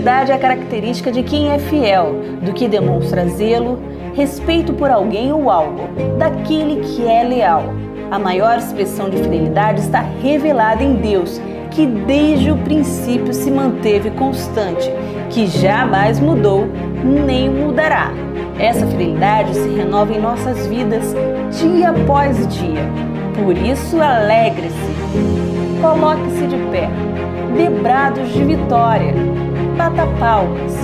Fidelidade é a característica de quem é fiel, do que demonstra zelo, respeito por alguém ou algo, daquele que é leal. A maior expressão de fidelidade está revelada em Deus, que desde o princípio se manteve constante, que jamais mudou nem mudará. Essa fidelidade se renova em nossas vidas dia após dia. Por isso, alegre-se, coloque-se de pé, dê brados de vitória bata palmas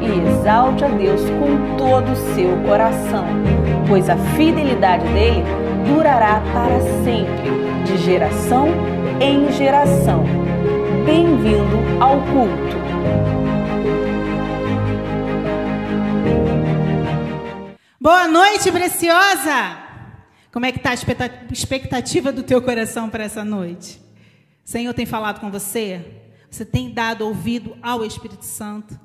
e exalte a Deus com todo o seu coração, pois a fidelidade dele durará para sempre, de geração em geração. Bem-vindo ao culto. Boa noite, preciosa! Como é que está a expectativa do teu coração para essa noite? O Senhor tem falado com você? Você tem dado ouvido ao Espírito Santo?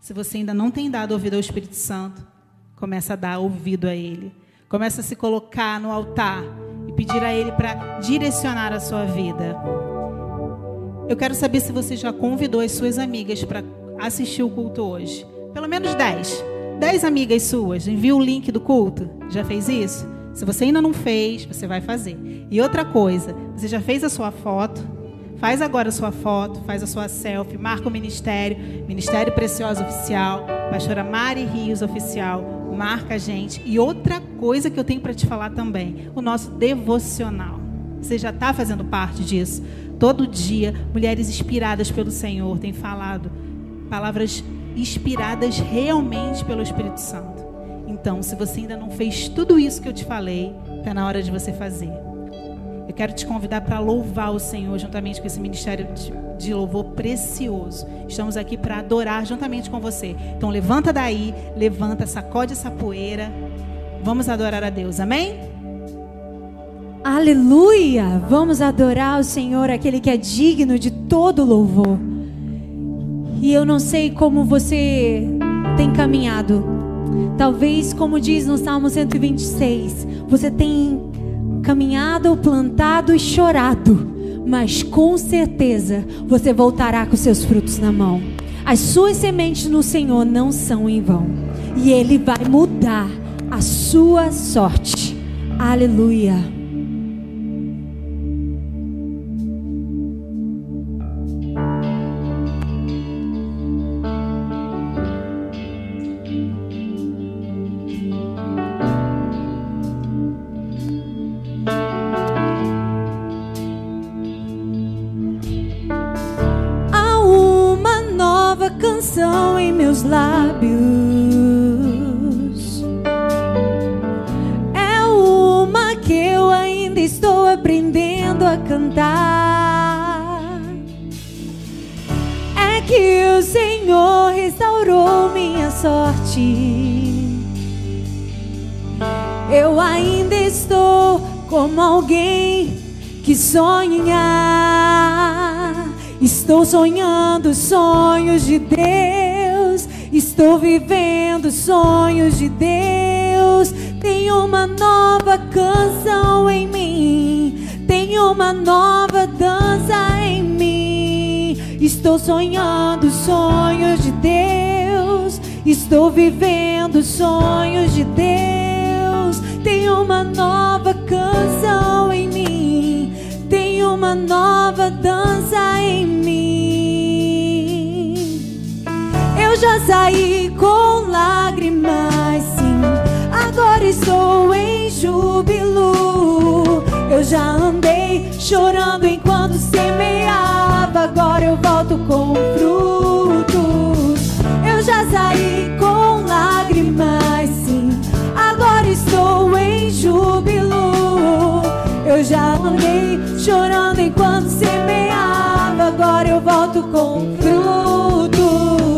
Se você ainda não tem dado ouvido ao Espírito Santo, começa a dar ouvido a Ele. Começa a se colocar no altar e pedir a Ele para direcionar a sua vida. Eu quero saber se você já convidou as suas amigas para assistir o culto hoje. Pelo menos 10. 10 amigas suas. Envia o link do culto. Já fez isso? Se você ainda não fez, você vai fazer. E outra coisa, você já fez a sua foto? Faz agora a sua foto, faz a sua selfie, marca o ministério, Ministério Precioso Oficial, Pastora Mari Rios Oficial, marca a gente. E outra coisa que eu tenho para te falar também, o nosso devocional. Você já está fazendo parte disso. Todo dia, mulheres inspiradas pelo Senhor têm falado palavras inspiradas realmente pelo Espírito Santo. Então, se você ainda não fez tudo isso que eu te falei, está na hora de você fazer. Eu quero te convidar para louvar o Senhor juntamente com esse ministério de, de louvor precioso. Estamos aqui para adorar juntamente com você. Então levanta daí, levanta, sacode essa poeira. Vamos adorar a Deus. Amém? Aleluia! Vamos adorar o Senhor, aquele que é digno de todo louvor. E eu não sei como você tem caminhado. Talvez, como diz no Salmo 126, você tem caminhado, plantado e chorado, mas com certeza você voltará com seus frutos na mão. As suas sementes no Senhor não são em vão, e Ele vai mudar a sua sorte. Aleluia. Saí com lágrimas, sim. Agora estou em júbilo. Eu já andei chorando enquanto semeava. Agora eu volto com frutos. Eu já saí com lágrimas, sim. Agora estou em júbilo. Eu já andei chorando enquanto semeava. Agora eu volto com frutos.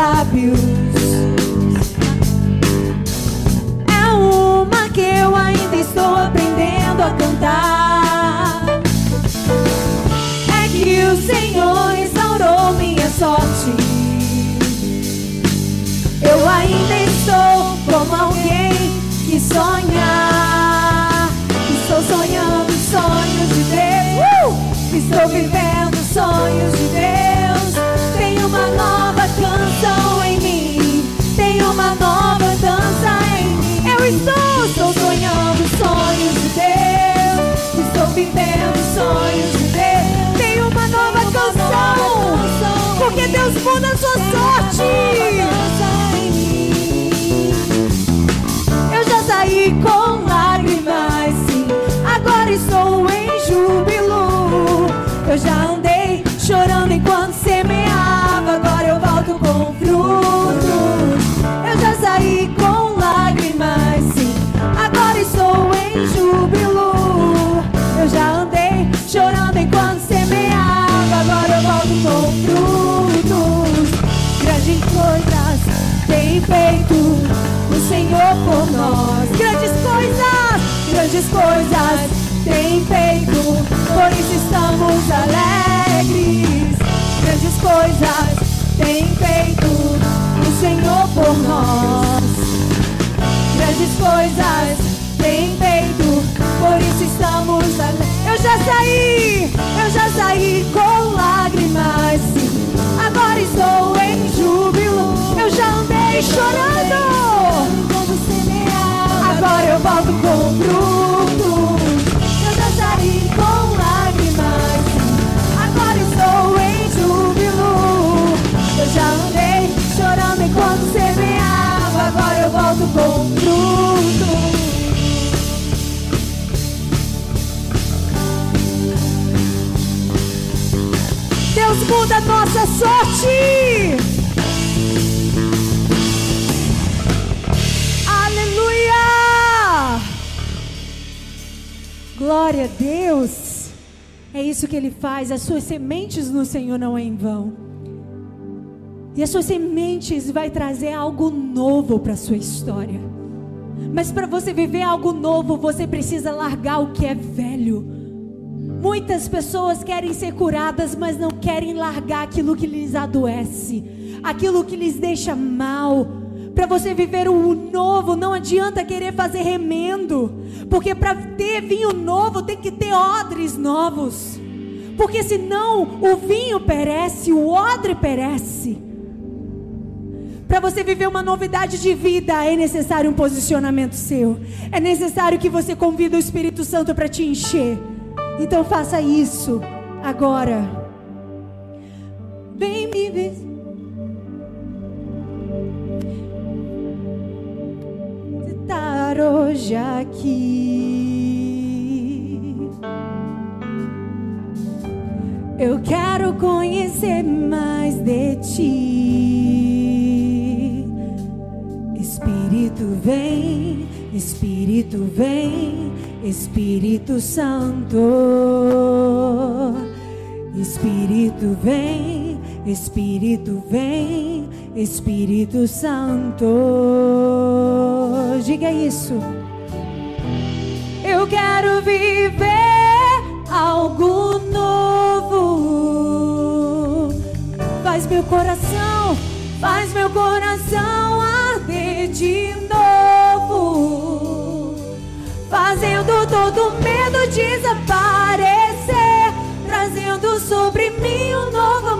lábios. É uma que eu ainda estou aprendendo a cantar. É que o Senhor instaurou minha sorte. Eu ainda estou como alguém que sonha. Estou sonhando sonhos de Deus. Uh! Estou vivendo sonhos de Deus. Tenho uma nova canção em mim. Tem uma nova dança em mim. Eu estou, estou sonhando sonhos de Deus. Estou vivendo sonhos de Deus. Tem uma nova canção. Porque Deus muda a sua sorte. Eu já saí com lágrimas, sim. Agora estou em júbilo. Eu já andei coisas tem feito o Senhor por nós. Grandes coisas, grandes coisas tem feito, por isso estamos alegres. Grandes coisas tem feito o Senhor por nós. Grandes coisas tem feito, por isso estamos alegres. Eu já saí, eu já saí com lágrimas. Agora estou em. Eu já andei chorando. Agora eu volto com frutos. Eu saí com lágrimas. Agora estou em júbilo. Eu já andei chorando enquanto semeava. Agora eu volto com frutos. Deus muda a nossa sorte. Glória a Deus. É isso que ele faz. As suas sementes no Senhor não é em vão. E as suas sementes vai trazer algo novo para a sua história. Mas para você viver algo novo, você precisa largar o que é velho. Muitas pessoas querem ser curadas, mas não querem largar aquilo que lhes adoece, aquilo que lhes deixa mal. Para você viver o novo, não adianta querer fazer remendo, porque para ter vinho novo tem que ter odres novos. Porque senão o vinho perece, o odre perece. Para você viver uma novidade de vida, é necessário um posicionamento seu. É necessário que você convida o Espírito Santo para te encher. Então faça isso agora. Estar hoje aqui. Eu quero conhecer mais de ti. Espírito vem, Espírito vem, Espírito Santo. Espírito vem, Espírito vem, Espírito Santo. Diga isso. Eu quero viver algo novo. Faz meu coração, faz meu coração arder de novo. Fazendo todo medo desaparecer. Trazendo sobre mim um novo amanhecer.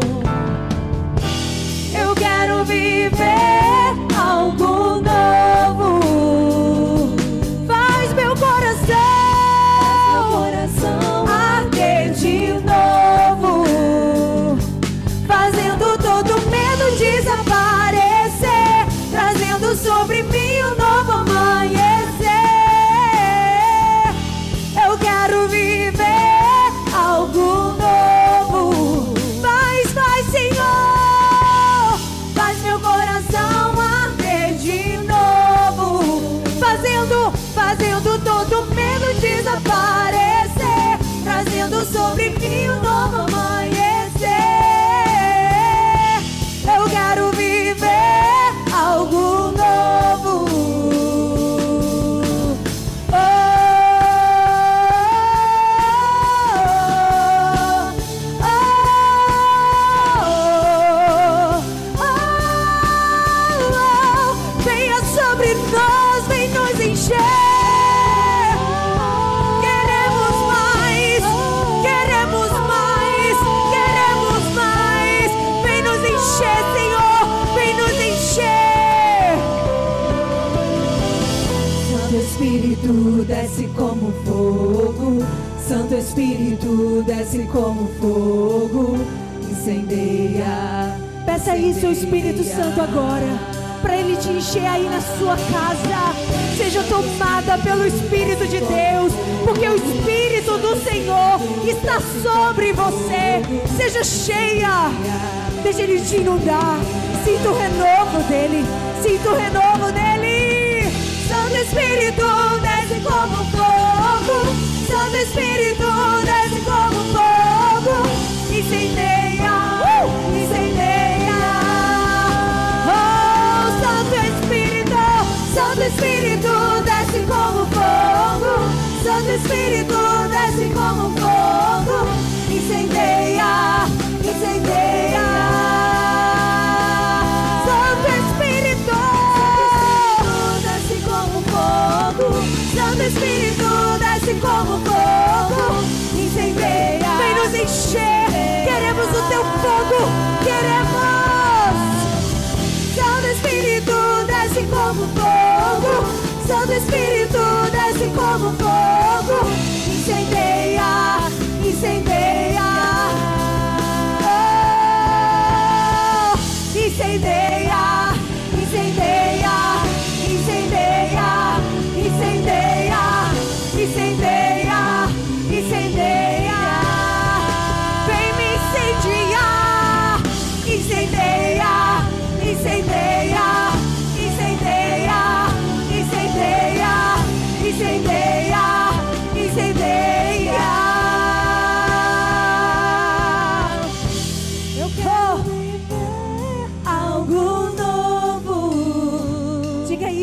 Espírito desce como fogo. Santo Espírito desce como fogo. Incendeia. Peça isso ao Espírito Santo agora. Para ele te encher aí na sua casa. Seja tomada pelo Espírito de Deus. Porque o Espírito do Senhor está sobre você. Seja cheia. Deixa ele te inundar. Sinta o renovo dele. Sinta o renovo dele. Santo Espírito desce como fogo. Santo Espírito desce como fogo. Incendeia, uh! incendeia. Oh, Santo Espírito, Santo Espírito desce como fogo. Santo Espírito desce como fogo. Incendeia, incendeia. Santo Espírito desce como fogo. Incendeia. Vem nos encher. Queremos o teu fogo. Queremos. Santo Espírito desce como fogo. Santo Espírito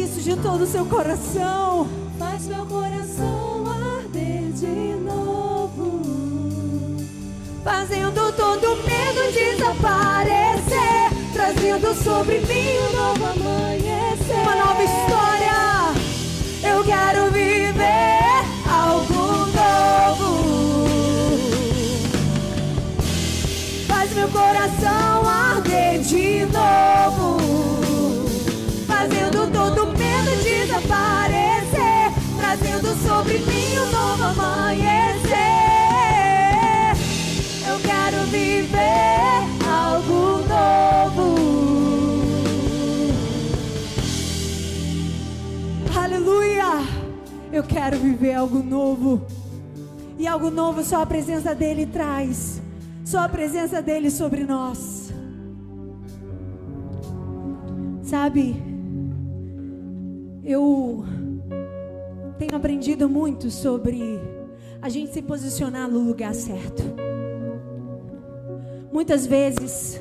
isso de todo o seu coração. Faz meu coração arder de novo. Fazendo todo medo desaparecer. Trazendo sobre mim um novo amanhecer. Uma nova história. Eu quero viver algo novo. Faz meu coração arder de novo. Medo desaparecer. Trazendo sobre mim um novo amanhecer. Eu quero viver algo novo. Aleluia! Eu quero viver algo novo. E algo novo só a presença dele traz. Só a presença dele sobre nós. Sabe, eu tenho aprendido muito sobre a gente se posicionar no lugar certo. Muitas vezes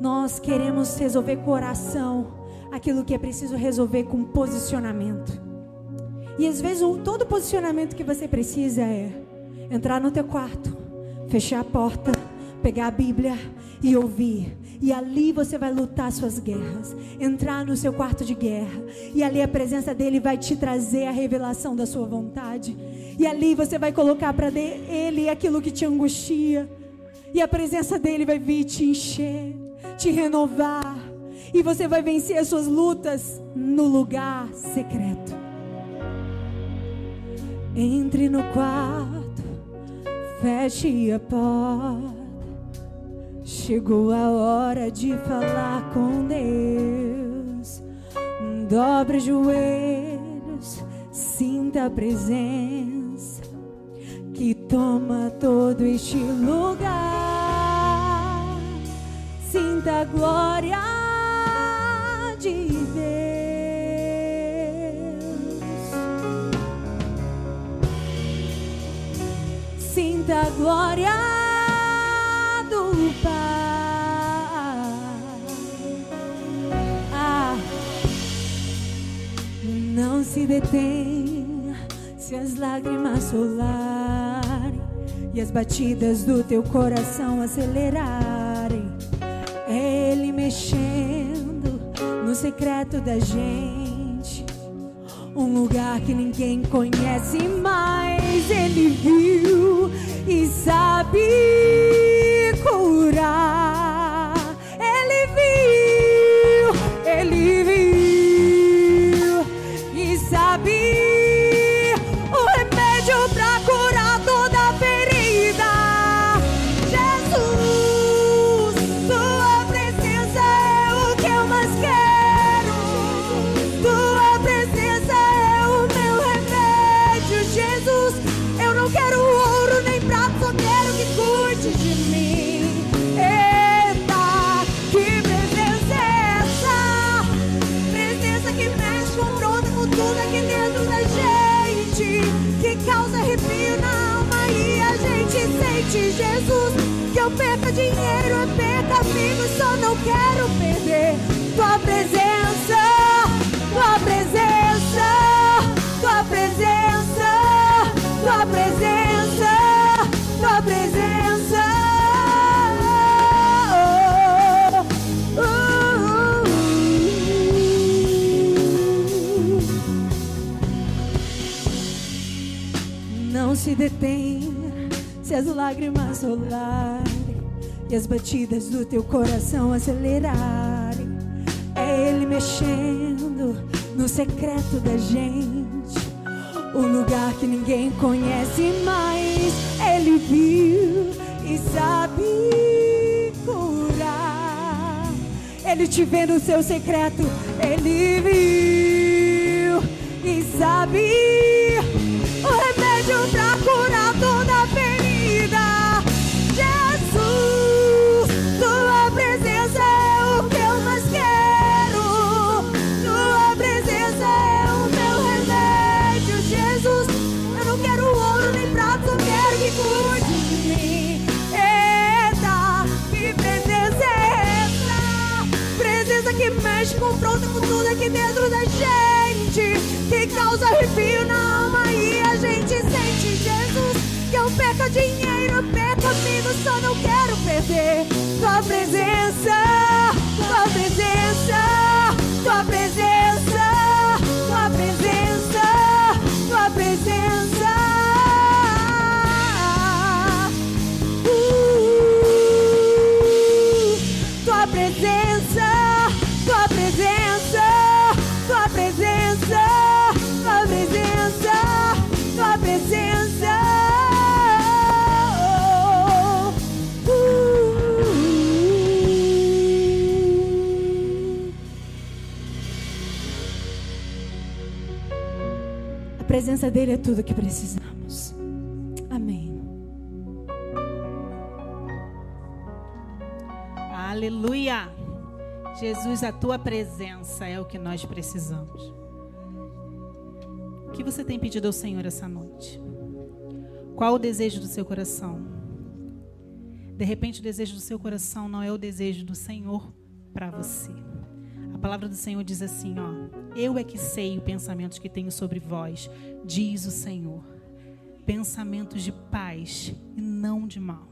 nós queremos resolver com oração aquilo que é preciso resolver com posicionamento. E às vezes todo posicionamento que você precisa é entrar no teu quarto, fechar a porta, pegar a Bíblia e ouvir. E ali você vai lutar suas guerras, entrar no seu quarto de guerra. E ali a presença dele vai te trazer a revelação da sua vontade. E ali você vai colocar para ele aquilo que te angustia. E a presença dele vai vir te encher, te renovar. E você vai vencer as suas lutas no lugar secreto. Entre no quarto, feche a porta. Chegou a hora de falar com Deus. Dobre os joelhos, sinta a presença que toma todo este lugar. Sinta a glória de Deus. Sinta a glória se detenha se as lágrimas rolarem e as batidas do teu coração acelerarem. É Ele mexendo no secreto da gente. Um lugar que ninguém conhece, mas ele viu e sabe curar. Detém se as lágrimas rolarem e as batidas do teu coração acelerarem. É Ele mexendo no secreto da gente, o lugar que ninguém conhece, mas Ele viu e sabe curar. Ele te vê no seu secreto, Ele viu e sabe só não quero perder tua presença, tua presença, presença dele é tudo que precisamos. Amém. Aleluia! Jesus, a tua presença é o que nós precisamos. O que você tem pedido ao Senhor essa noite? Qual o desejo do seu coração? De repente, o desejo do seu coração não é o desejo do Senhor para você. A palavra do Senhor diz assim, ó: Eu é que sei os pensamentos que tenho sobre vós, diz o Senhor. Pensamentos de paz e não de mal.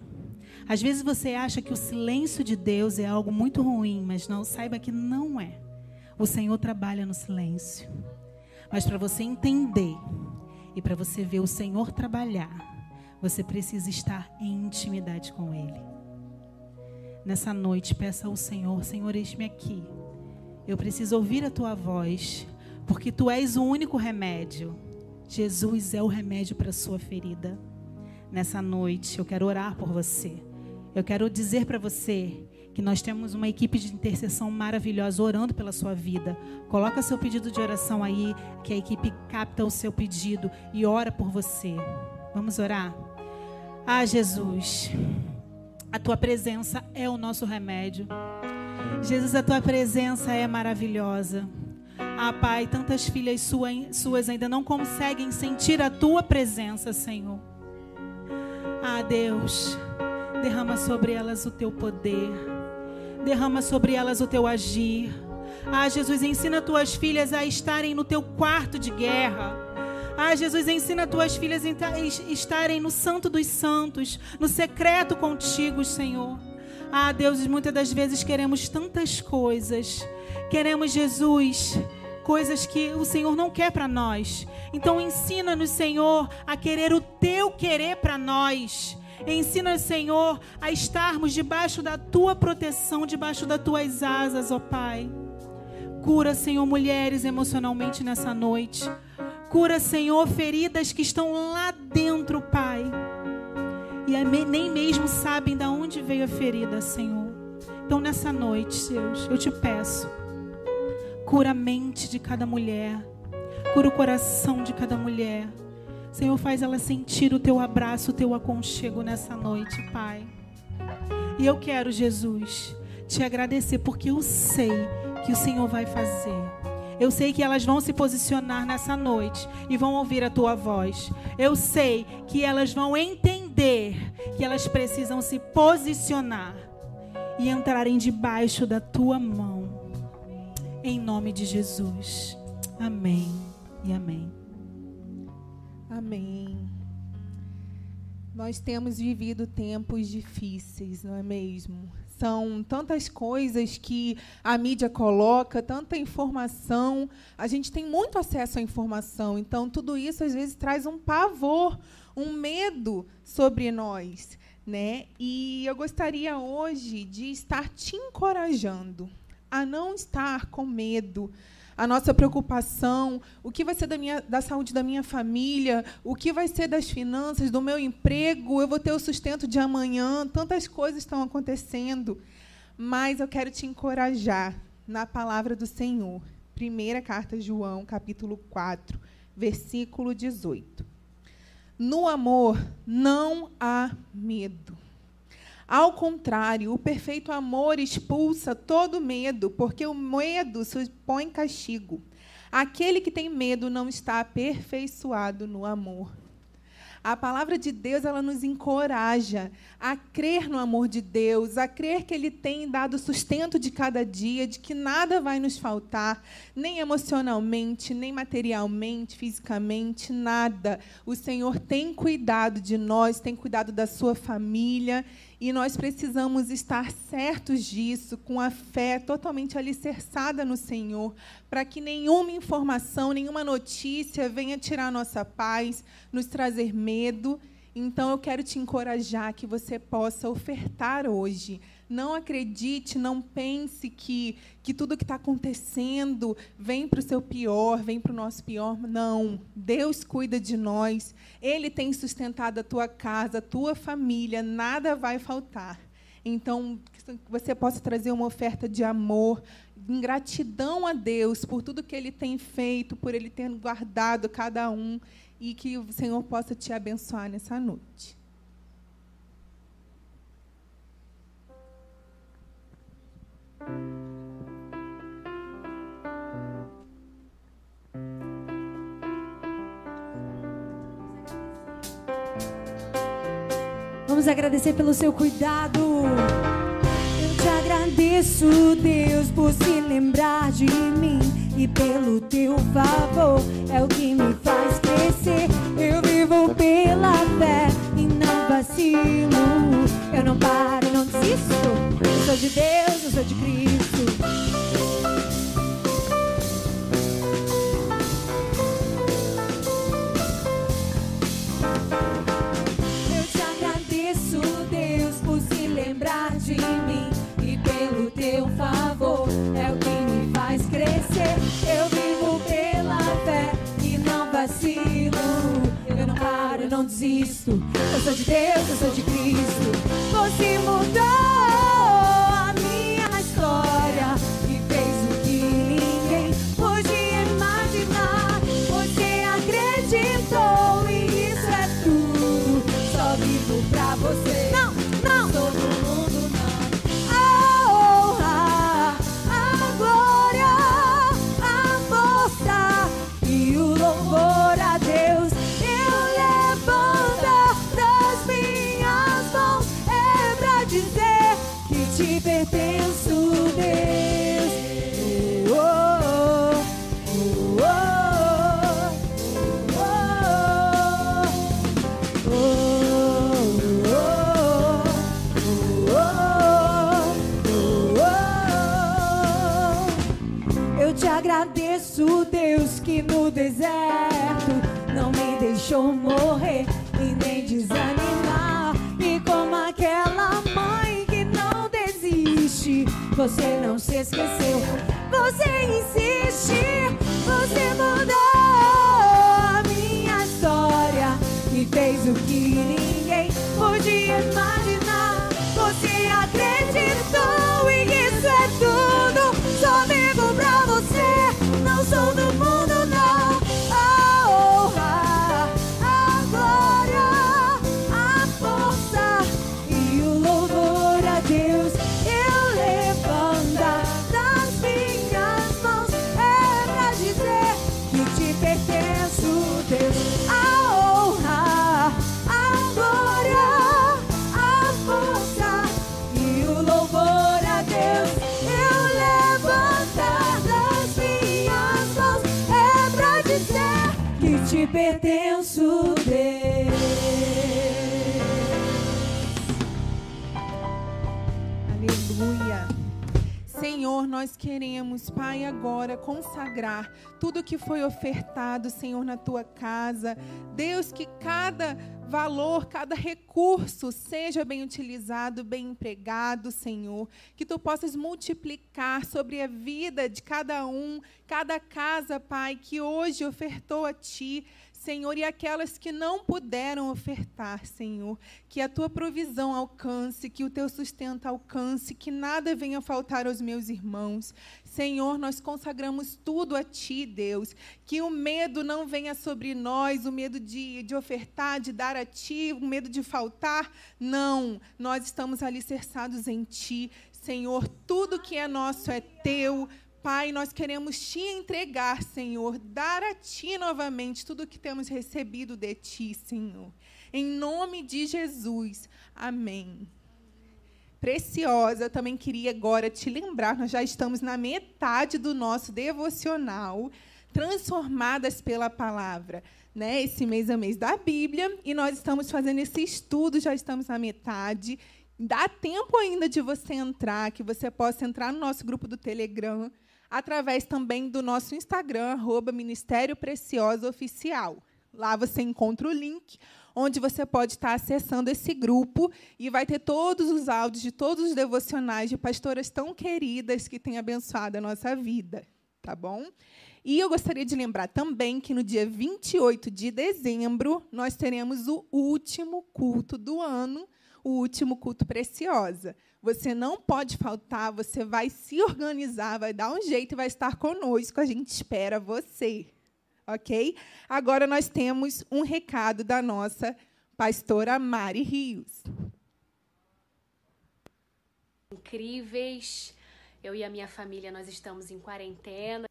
Às vezes você acha que o silêncio de Deus é algo muito ruim, mas não saiba que não é. O Senhor trabalha no silêncio. Mas para você entender e para você ver o Senhor trabalhar, você precisa estar em intimidade com Ele. Nessa noite, peça ao Senhor: Senhor, eis-me aqui. Eu preciso ouvir a tua voz, porque tu és o único remédio. Jesus é o remédio para a sua ferida. Nessa noite, eu quero orar por você. Eu quero dizer para você que nós temos uma equipe de intercessão maravilhosa orando pela sua vida. Coloca seu pedido de oração aí, que a equipe capta o seu pedido e ora por você. Vamos orar? Ah, Jesus, a tua presença é o nosso remédio. Jesus, a tua presença é maravilhosa. Ah, Pai, tantas filhas suas ainda não conseguem sentir a tua presença, Senhor. Ah, Deus, derrama sobre elas o teu poder, derrama sobre elas o teu agir. Ah, Jesus, ensina tuas filhas a estarem no teu quarto de guerra. Ah, Jesus, ensina tuas filhas a estarem no santo dos santos, no secreto contigo, Senhor. Ah, Deus, muitas das vezes queremos tantas coisas. Queremos, Jesus, coisas que o Senhor não quer para nós. Então ensina-nos, Senhor, a querer o teu querer para nós. Ensina, Senhor, a estarmos debaixo da tua proteção, debaixo das tuas asas, ó Pai. Cura, Senhor, mulheres emocionalmente nessa noite. Cura, Senhor, feridas que estão lá dentro, Pai. E nem mesmo sabem de onde veio a ferida, Senhor. Então, nessa noite, Deus, eu te peço. Cura a mente de cada mulher. Cura o coração de cada mulher. Senhor, faz ela sentir o teu abraço, o teu aconchego nessa noite, Pai. E eu quero, Jesus, te agradecer porque eu sei que o Senhor vai fazer. Eu sei que elas vão se posicionar nessa noite e vão ouvir a tua voz. Eu sei que elas vão entender entender que elas precisam se posicionar e entrarem debaixo da tua mão. Em nome de Jesus. Amém e amém. Amém. Nós temos vivido tempos difíceis, não é mesmo? São tantas coisas que a mídia coloca, tanta informação. A gente tem muito acesso à informação, então tudo isso às vezes traz um pavor, um medo sobre nós, né? E eu gostaria hoje de estar te encorajando a não estar com medo, a nossa preocupação, o que vai ser da, minha, da saúde da minha família, o que vai ser das finanças, do meu emprego, eu vou ter o sustento de amanhã, tantas coisas estão acontecendo. Mas eu quero te encorajar na palavra do Senhor. Primeira carta de João, capítulo 4, versículo 18. No amor não há medo. Ao contrário, o perfeito amor expulsa todo medo, porque o medo supõe castigo. Aquele que tem medo não está aperfeiçoado no amor. A palavra de Deus ela nos encoraja a crer no amor de Deus, a crer que Ele tem dado sustento de cada dia, de que nada vai nos faltar, nem emocionalmente, nem materialmente, fisicamente, nada. O Senhor tem cuidado de nós, tem cuidado da sua família e nós precisamos estar certos disso, com a fé totalmente alicerçada no Senhor, para que nenhuma informação, nenhuma notícia venha tirar nossa paz, nos trazer medo. Então eu quero te encorajar que você possa ofertar hoje. Não acredite, não pense que, que tudo que está acontecendo vem para o seu pior, vem para o nosso pior. Não. Deus cuida de nós. Ele tem sustentado a tua casa, a tua família. Nada vai faltar. Então, que você possa trazer uma oferta de amor, em gratidão a Deus por tudo que Ele tem feito, por Ele ter guardado cada um e que o Senhor possa te abençoar nessa noite. Vamos agradecer pelo seu cuidado. Eu te agradeço, Deus, por se lembrar de mim e pelo teu favor. É o que me faz crescer. Eu vivo pela fé e não vacilo. Eu não paro, não desisto. Sou de Deus, eu sou de Cristo. Eu não desisto. Eu sou de Deus, eu sou de Cristo. Você mudou você não se esqueceu, você insiste, você mudou a minha história e fez o que ninguém podia imaginar. Queremos, Pai, agora consagrar tudo que foi ofertado, Senhor, na tua casa. Deus, que cada valor, cada recurso seja bem utilizado, bem empregado, Senhor. Que tu possas multiplicar sobre a vida de cada um, cada casa, Pai, que hoje ofertou a Ti. Senhor, e aquelas que não puderam ofertar, Senhor, que a tua provisão alcance, que o teu sustento alcance, que nada venha faltar aos meus irmãos. Senhor, nós consagramos tudo a ti, Deus, que o medo não venha sobre nós, o medo de, de ofertar, de dar a ti, o medo de faltar. Não, nós estamos alicerçados em ti. Senhor, tudo que é nosso é teu. Pai, nós queremos te entregar, Senhor, dar a ti novamente tudo o que temos recebido de ti, Senhor. Em nome de Jesus. Amém. Preciosa, eu também queria agora te lembrar, nós já estamos na metade do nosso devocional, transformadas pela palavra. Né? Esse mês é mês da Bíblia e nós estamos fazendo esse estudo, já estamos na metade. Dá tempo ainda de você entrar, que você possa entrar no nosso grupo do Telegram através também do nosso Instagram, arroba Ministério Preciosa Oficial. Lá você encontra o link onde você pode estar acessando esse grupo e vai ter todos os áudios de todos os devocionais de pastoras tão queridas que têm abençoado a nossa vida, tá bom? E eu gostaria de lembrar também que no dia 28 de dezembro nós teremos o último culto do ano, o último culto preciosa. Você não pode faltar, você vai se organizar, vai dar um jeito e vai estar conosco. A gente espera você. Ok? Agora nós temos um recado da nossa pastora Mari Rios. Incríveis. Eu e a minha família, nós estamos em quarentena.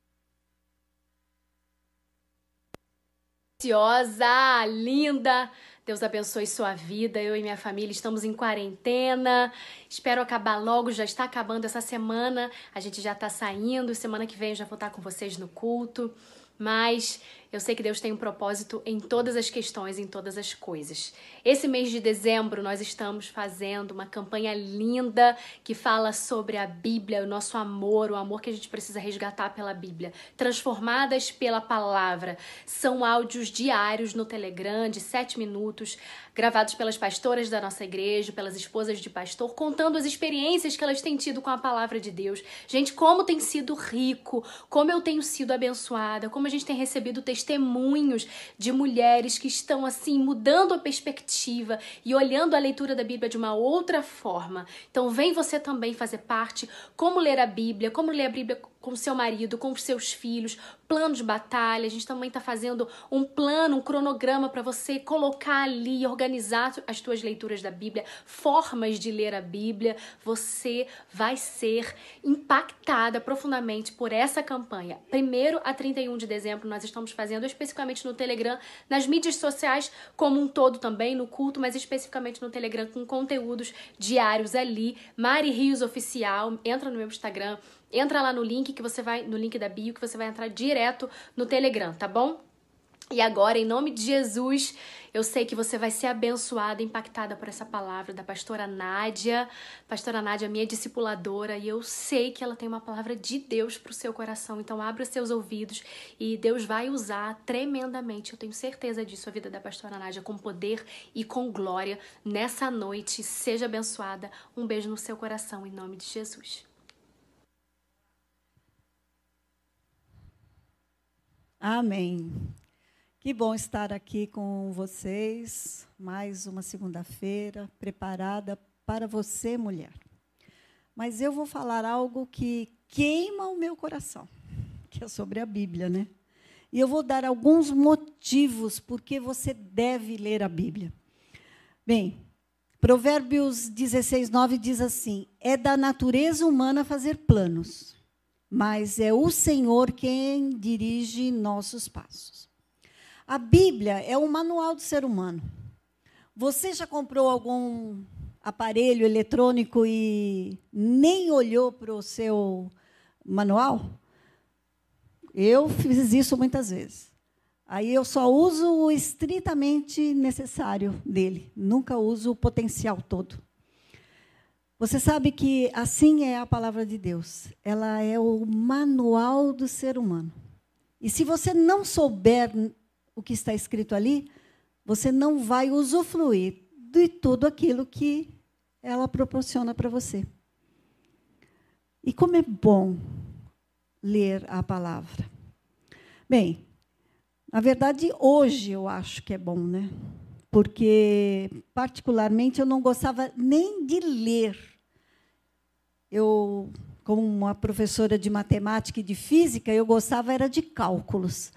Preciosa, linda. Deus abençoe sua vida. Eu e minha família estamos em quarentena. Espero acabar logo. Já está acabando essa semana. A gente já está saindo. Semana que vem eu já vou estar com vocês no culto. Mas eu sei que Deus tem um propósito em todas as questões, em todas as coisas. Esse mês de dezembro nós estamos fazendo uma campanha linda que fala sobre a Bíblia, o nosso amor, o amor que a gente precisa resgatar pela Bíblia, transformadas pela palavra. São áudios diários no Telegram de sete minutos, gravados pelas pastoras da nossa igreja, pelas esposas de pastor, contando as experiências que elas têm tido com a palavra de Deus. Gente, como tem sido rico, como eu tenho sido abençoada, como a gente tem recebido testemunhos testemunhos de mulheres que estão assim mudando a perspectiva e olhando a leitura da Bíblia de uma outra forma. Então vem você também fazer parte, como ler a Bíblia, como ler a Bíblia com seu marido, com os seus filhos, plano de batalha. A gente também está fazendo um plano, um cronograma para você colocar ali, organizar as tuas leituras da Bíblia, formas de ler a Bíblia. Você vai ser impactada profundamente por essa campanha. Primeiro a 31 de dezembro nós estamos fazendo especificamente no Telegram, nas mídias sociais como um todo também, no culto, mas especificamente no Telegram com conteúdos diários ali. Mari Rios Oficial, entra no meu Instagram, entra lá no link que você vai, no link da bio, que você vai entrar direto no Telegram, tá bom? E agora, em nome de Jesus, eu sei que você vai ser abençoada, impactada por essa palavra da pastora Nádia. Pastora Nádia, minha discipuladora, e eu sei que ela tem uma palavra de Deus para o seu coração. Então, abra seus ouvidos e Deus vai usar tremendamente, eu tenho certeza disso, a vida da pastora Nádia com poder e com glória nessa noite. Seja abençoada. Um beijo no seu coração, em nome de Jesus. Amém. Que bom estar aqui com vocês, mais uma segunda-feira, preparada para você, mulher. Mas eu vou falar algo que queima o meu coração, que é sobre a Bíblia, né? E eu vou dar alguns motivos por que você deve ler a Bíblia. Bem, Provérbios 16, 9 diz assim: É da natureza humana fazer planos mas é o Senhor quem dirige nossos passos. A Bíblia é o manual do ser humano. Você já comprou algum aparelho eletrônico e nem olhou para o seu manual? Eu fiz isso muitas vezes. Aí eu só uso o estritamente necessário dele, nunca uso o potencial todo. Você sabe que assim é a palavra de Deus. Ela é o manual do ser humano. E se você não souber o que está escrito ali, você não vai usufruir de tudo aquilo que ela proporciona para você. E como é bom ler a palavra. Bem, na verdade, hoje eu acho que é bom, né? Porque, particularmente, eu não gostava nem de ler. Eu, como uma professora de matemática e de física, eu gostava era de cálculos.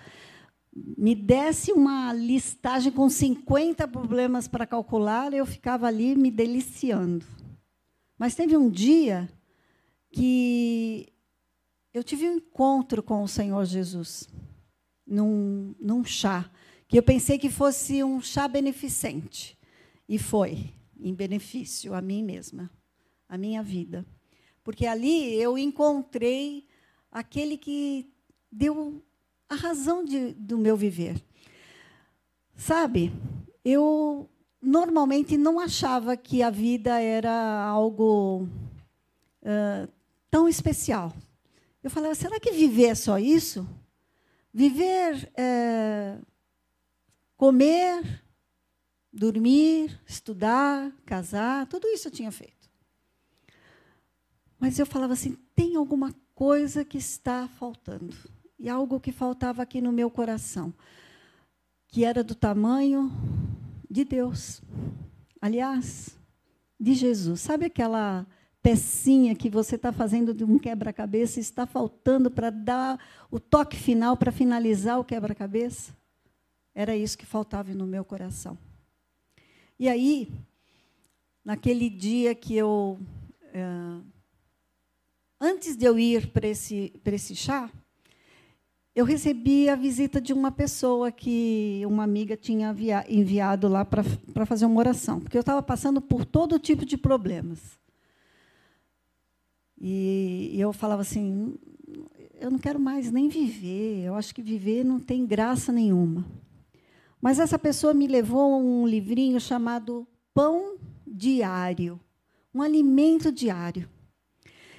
Me desse uma listagem com 50 problemas para calcular, eu ficava ali me deliciando. Mas teve um dia que eu tive um encontro com o Senhor Jesus, num, num chá, que eu pensei que fosse um chá beneficente. E foi, em benefício a mim mesma, a minha vida. Porque ali eu encontrei aquele que deu a razão de, do meu viver. Sabe, eu normalmente não achava que a vida era algo uh, tão especial. Eu falava, será que viver é só isso? Viver comer, dormir, estudar, casar, tudo isso eu tinha feito. Mas eu falava assim: tem alguma coisa que está faltando. E algo que faltava aqui no meu coração, que era do tamanho de Deus. Aliás, de Jesus. Sabe aquela pecinha que você está fazendo de um quebra-cabeça está faltando para dar o toque final, para finalizar o quebra-cabeça? Era isso que faltava no meu coração. E aí, naquele dia que eu. É, antes de eu ir para esse, esse chá, eu recebi a visita de uma pessoa que uma amiga tinha enviado lá para fazer uma oração, porque eu estava passando por todo tipo de problemas. E, e eu falava assim: eu não quero mais nem viver, eu acho que viver não tem graça nenhuma. Mas essa pessoa me levou um livrinho chamado Pão Diário, um alimento diário.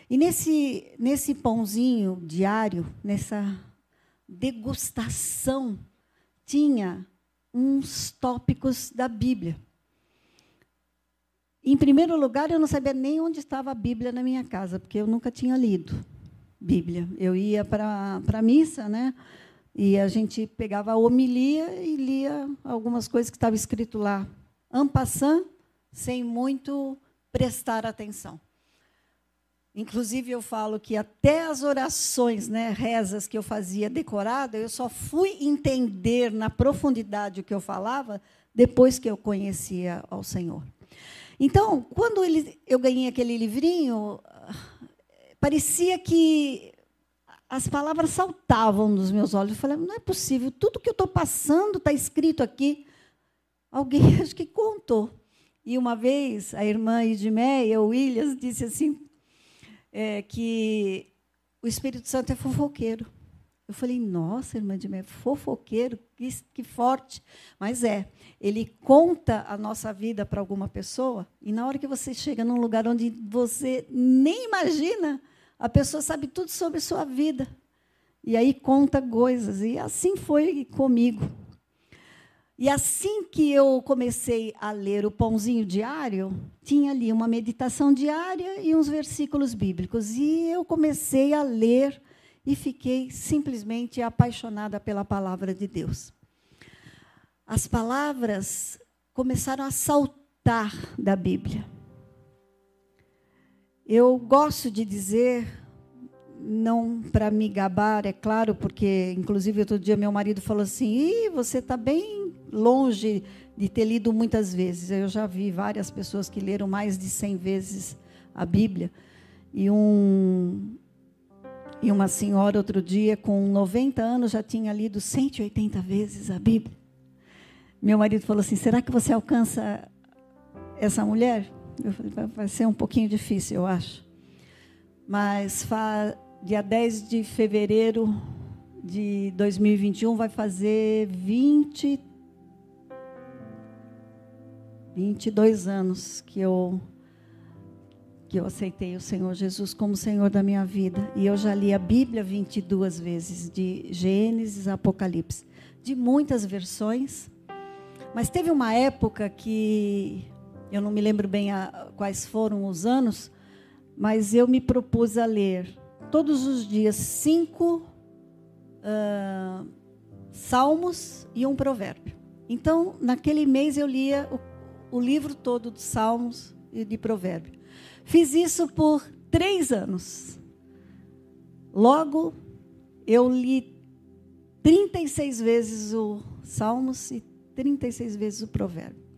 E nesse, nesse pãozinho diário, nessa degustação, tinha uns tópicos da Bíblia. Em primeiro lugar, eu não sabia nem onde estava a Bíblia na minha casa, porque eu nunca tinha lido Bíblia. Eu ia para a missa, né? E a gente pegava a homilia e lia algumas coisas que estavam escrito lá, en passant, sem muito prestar atenção. Inclusive, eu falo que até as orações, né, rezas que eu fazia decorada, eu só fui entender na profundidade o que eu falava depois que eu conhecia ao Senhor. Então, quando ele, eu ganhei aquele livrinho, parecia que as palavras saltavam nos meus olhos. Eu falei, não é possível, tudo que eu estou passando está escrito aqui. Alguém acho que contou. E uma vez, a irmã Edmeia, Williams, disse assim, é, que o Espírito Santo é fofoqueiro. Eu falei, nossa, irmã Mé, fofoqueiro, que, que forte. Mas é, ele conta a nossa vida para alguma pessoa, e na hora que você chega num lugar onde você nem imagina, a pessoa sabe tudo sobre sua vida. E aí conta coisas. E assim foi comigo. E assim que eu comecei a ler o Pãozinho Diário, tinha ali uma meditação diária e uns versículos bíblicos. E eu comecei a ler e fiquei simplesmente apaixonada pela palavra de Deus. As palavras começaram a saltar da Bíblia. Eu gosto de dizer, não para me gabar, é claro, porque, inclusive, outro dia meu marido falou assim: Ih, você está bem longe de ter lido muitas vezes. Eu já vi várias pessoas que leram mais de 100 vezes a Bíblia. E um, e uma senhora, outro dia, com 90 anos, já tinha lido 180 vezes a Bíblia. Meu marido falou assim: será que você alcança essa mulher? Vai ser um pouquinho difícil, eu acho. Mas dia 10 de fevereiro de 2021 vai fazer 20 22 anos que eu que eu aceitei o Senhor Jesus como Senhor da minha vida. E eu já li a Bíblia 22 vezes, de Gênesis a Apocalipse, de muitas versões. Mas teve uma época que eu não me lembro bem a, quais foram os anos, mas eu me propus a ler todos os dias cinco uh, salmos e um provérbio. Então, naquele mês eu lia o, o livro todo dos salmos e de provérbio. Fiz isso por três anos. Logo, eu li 36 vezes o Salmos e 36 vezes o Provérbio.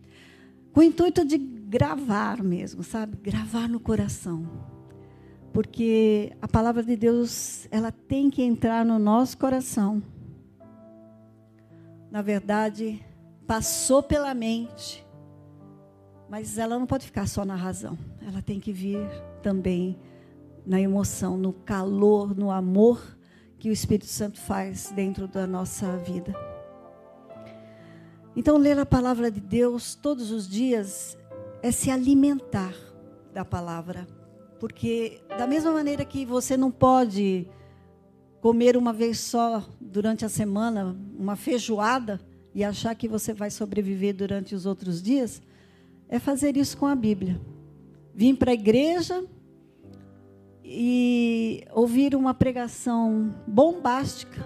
Com o intuito de gravar mesmo, sabe? Gravar no coração. Porque a palavra de Deus, ela tem que entrar no nosso coração. Na verdade, passou pela mente, mas ela não pode ficar só na razão. Ela tem que vir também na emoção, no calor, no amor que o Espírito Santo faz dentro da nossa vida. Então, ler a palavra de Deus todos os dias é se alimentar da palavra. Porque, da mesma maneira que você não pode comer uma vez só durante a semana uma feijoada e achar que você vai sobreviver durante os outros dias, é fazer isso com a Bíblia. Vim para a igreja e ouvir uma pregação bombástica,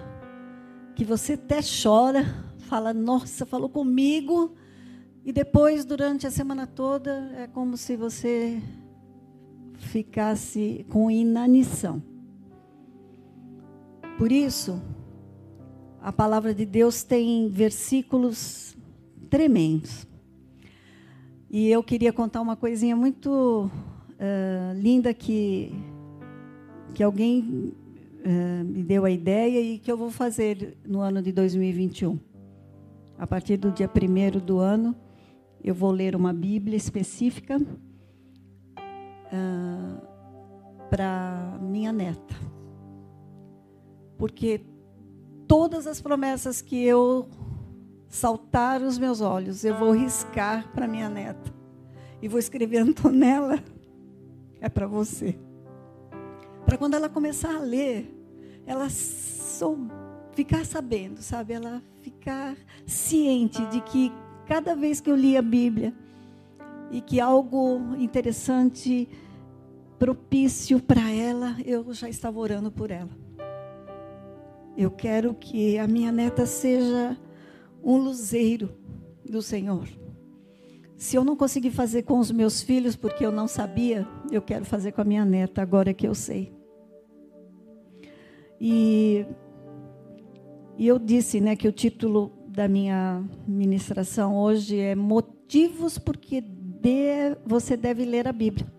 que você até chora, fala, nossa, falou comigo, e depois, durante a semana toda, é como se você ficasse com inanição. Por isso, a palavra de Deus tem versículos tremendos. E eu queria contar uma coisinha muito uh, linda que, que alguém uh, me deu a ideia e que eu vou fazer no ano de 2021. A partir do dia 1 do ano, eu vou ler uma Bíblia específica uh, para minha neta. Porque todas as promessas que eu saltar os meus olhos, eu vou riscar para minha neta. E vou escrever Antonella, é para você. Para quando ela começar a ler, ela sou, ficar sabendo, sabe? Ela ficar ciente de que cada vez que eu li a Bíblia e que algo interessante, propício para ela, eu já estava orando por ela. Eu quero que a minha neta seja um luzeiro do Senhor. Se eu não conseguir fazer com os meus filhos porque eu não sabia, eu quero fazer com a minha neta agora que eu sei. E, e eu disse, né, que o título da minha ministração hoje é motivos porque de, você deve ler a Bíblia.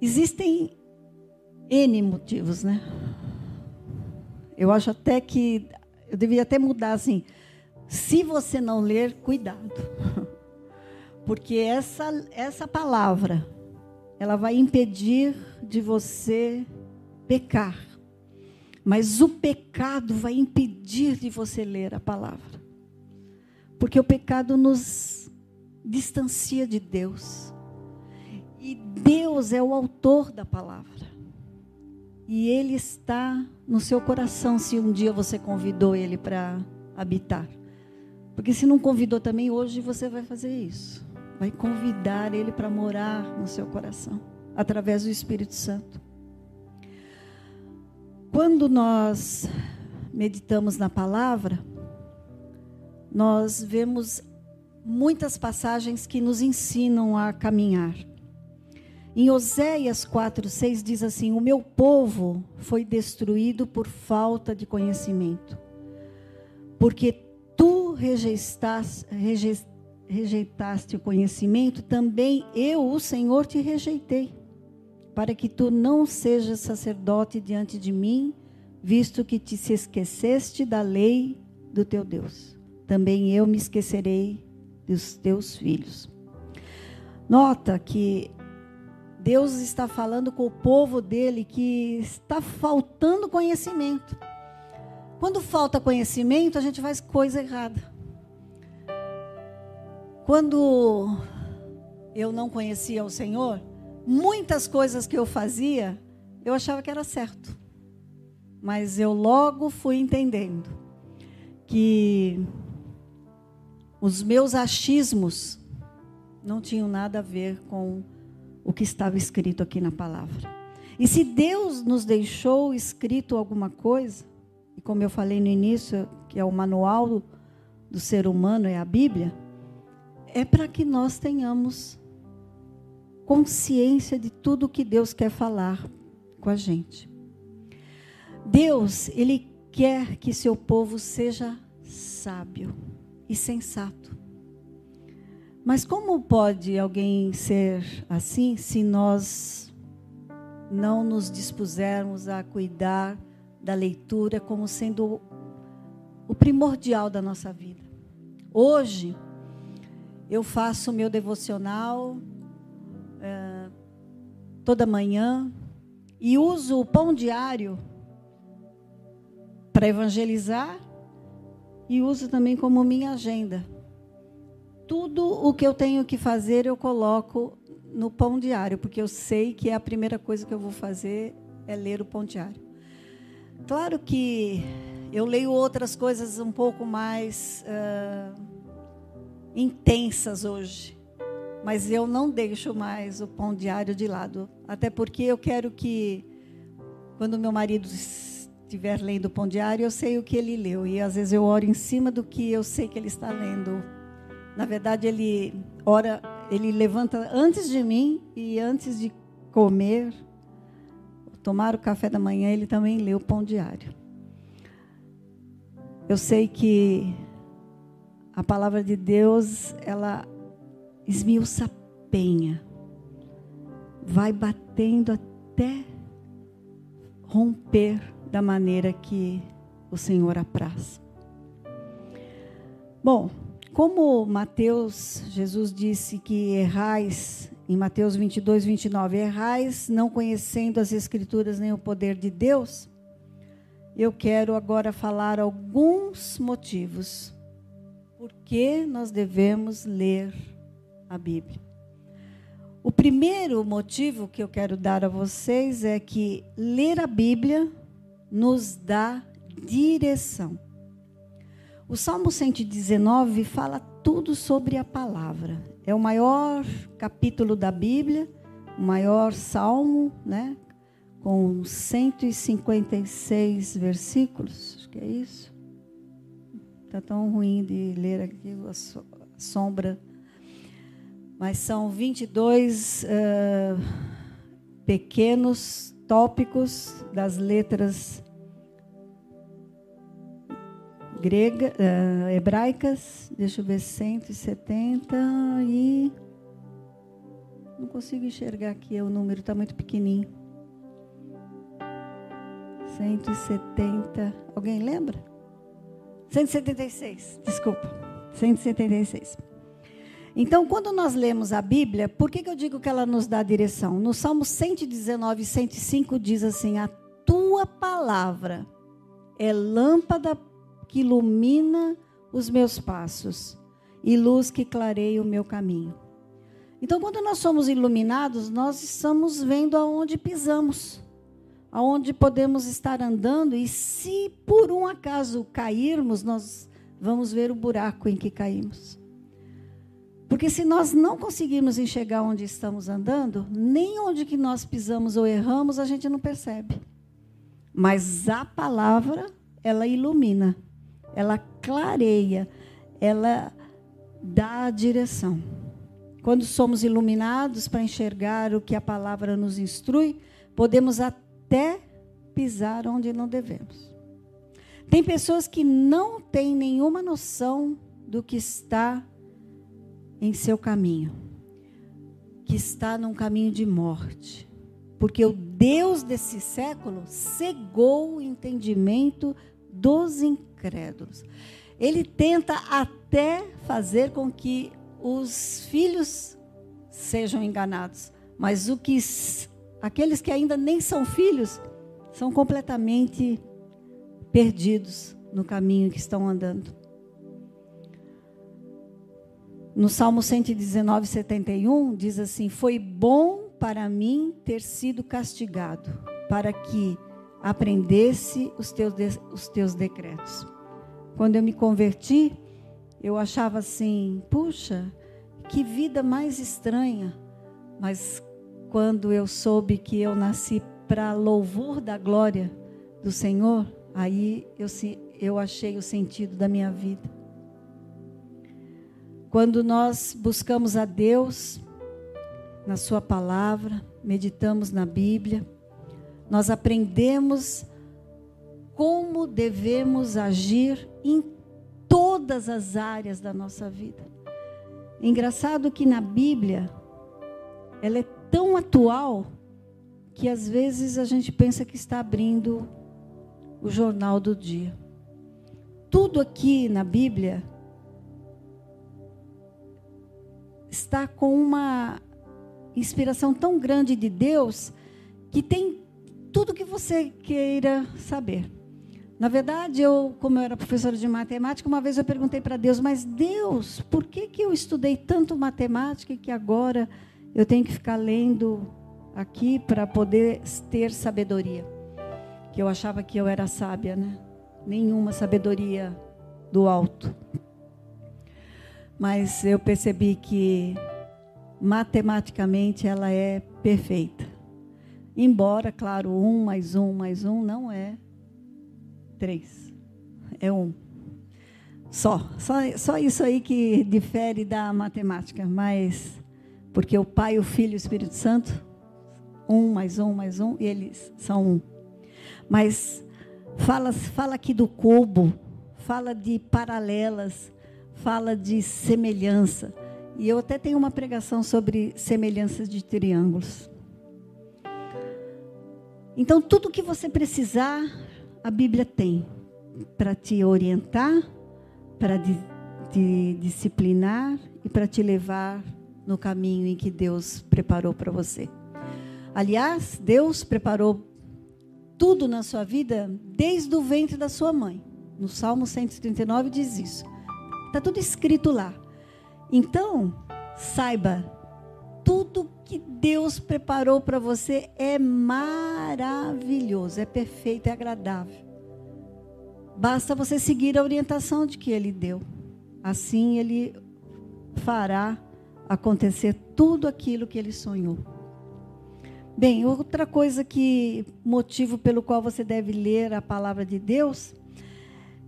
Existem N motivos, né? Eu acho até que eu devia até mudar assim, se você não ler, cuidado. Porque essa, essa palavra, ela vai impedir de você pecar. Mas o pecado vai impedir de você ler a palavra. Porque o pecado nos distancia de Deus. E Deus é o autor da palavra. E Ele está no seu coração se um dia você convidou Ele para habitar. Porque se não convidou também, hoje você vai fazer isso. Vai convidar Ele para morar no seu coração, através do Espírito Santo. Quando nós meditamos na palavra, nós vemos muitas passagens que nos ensinam a caminhar. Em Oséias 4:6 diz assim: O meu povo foi destruído por falta de conhecimento, porque tu rejeitaste, rejeitaste o conhecimento, também eu, o Senhor, te rejeitei, para que tu não sejas sacerdote diante de mim, visto que te se esqueceste da lei do teu Deus. Também eu me esquecerei dos teus filhos. Nota que Deus está falando com o povo dele que está faltando conhecimento. Quando falta conhecimento, a gente faz coisa errada. Quando eu não conhecia o Senhor, muitas coisas que eu fazia, eu achava que era certo. Mas eu logo fui entendendo que os meus achismos não tinham nada a ver com o que estava escrito aqui na palavra. E se Deus nos deixou escrito alguma coisa, e como eu falei no início, que é o manual do ser humano, é a Bíblia, é para que nós tenhamos consciência de tudo que Deus quer falar com a gente. Deus, Ele quer que seu povo seja sábio e sensato. Mas como pode alguém ser assim se nós não nos dispusermos a cuidar da leitura como sendo o primordial da nossa vida? Hoje, eu faço o meu devocional é, toda manhã e uso o pão diário para evangelizar e uso também como minha agenda tudo o que eu tenho que fazer eu coloco no pão diário, porque eu sei que é a primeira coisa que eu vou fazer é ler o pão diário. Claro que eu leio outras coisas um pouco mais uh, intensas hoje, mas eu não deixo mais o pão diário de lado, até porque eu quero que quando meu marido estiver lendo o pão diário, eu sei o que ele leu. E às vezes eu oro em cima do que eu sei que ele está lendo. Na verdade, ele ora, ele levanta antes de mim e antes de comer, tomar o café da manhã, ele também lê o pão diário. Eu sei que a palavra de Deus, ela esmiuça penha, vai batendo até romper da maneira que o Senhor apraz. Bom, como Mateus, Jesus disse que errais, em Mateus 22, 29, errais não conhecendo as Escrituras nem o poder de Deus, eu quero agora falar alguns motivos por que nós devemos ler a Bíblia. O primeiro motivo que eu quero dar a vocês é que ler a Bíblia nos dá direção. O Salmo 119 fala tudo sobre a palavra. É o maior capítulo da Bíblia, o maior salmo, né? Com 156 versículos, acho que é isso. Está tão ruim de ler aqui a sombra. Mas são 22 uh, pequenos tópicos das letras grega, uh, hebraicas, deixa eu ver, 170 e. Não consigo enxergar aqui, o número está muito pequenininho. 170. Alguém lembra? 176, desculpa. 176. Então, quando nós lemos a Bíblia, por que, que eu digo que ela nos dá direção? No Salmo 119, 105 diz assim: A tua palavra é lâmpada que ilumina os meus passos e luz que clareia o meu caminho. Então, quando nós somos iluminados, nós estamos vendo aonde pisamos, aonde podemos estar andando, e se por um acaso cairmos, nós vamos ver o buraco em que caímos. Porque se nós não conseguirmos enxergar onde estamos andando, nem onde que nós pisamos ou erramos, a gente não percebe. Mas a palavra, ela ilumina ela clareia, ela dá a direção. Quando somos iluminados para enxergar o que a palavra nos instrui, podemos até pisar onde não devemos. Tem pessoas que não têm nenhuma noção do que está em seu caminho, que está num caminho de morte, porque o Deus desse século cegou o entendimento dos incrédulos. Ele tenta até fazer com que os filhos sejam enganados, mas o que aqueles que ainda nem são filhos são completamente perdidos no caminho que estão andando. No Salmo 119, 71, diz assim: Foi bom para mim ter sido castigado, para que aprendesse os teus, os teus decretos. Quando eu me converti, eu achava assim: puxa, que vida mais estranha. Mas quando eu soube que eu nasci para louvor da glória do Senhor, aí eu, eu achei o sentido da minha vida. Quando nós buscamos a Deus na Sua palavra, meditamos na Bíblia, nós aprendemos como devemos agir em todas as áreas da nossa vida. Engraçado que na Bíblia, ela é tão atual que às vezes a gente pensa que está abrindo o jornal do dia. Tudo aqui na Bíblia está com uma inspiração tão grande de Deus que tem tudo que você queira saber. Na verdade, eu, como eu era professora de matemática, uma vez eu perguntei para Deus, mas Deus, por que, que eu estudei tanto matemática que agora eu tenho que ficar lendo aqui para poder ter sabedoria? Que eu achava que eu era sábia, né? Nenhuma sabedoria do alto mas eu percebi que matematicamente ela é perfeita. Embora, claro, um mais um mais um não é três, é um. Só, só, só isso aí que difere da matemática, mas porque o Pai, o Filho e o Espírito Santo, um mais um mais um, eles são um. Mas fala, fala aqui do cubo, fala de paralelas, fala de semelhança. E eu até tenho uma pregação sobre semelhanças de triângulos. Então, tudo que você precisar, a Bíblia tem para te orientar, para te disciplinar e para te levar no caminho em que Deus preparou para você. Aliás, Deus preparou tudo na sua vida desde o ventre da sua mãe. No Salmo 139 diz isso. Está tudo escrito lá. Então, saiba, tudo que Deus preparou para você é maravilhoso, é perfeito, é agradável. Basta você seguir a orientação de que Ele deu. Assim Ele fará acontecer tudo aquilo que Ele sonhou. Bem, outra coisa que motivo pelo qual você deve ler a palavra de Deus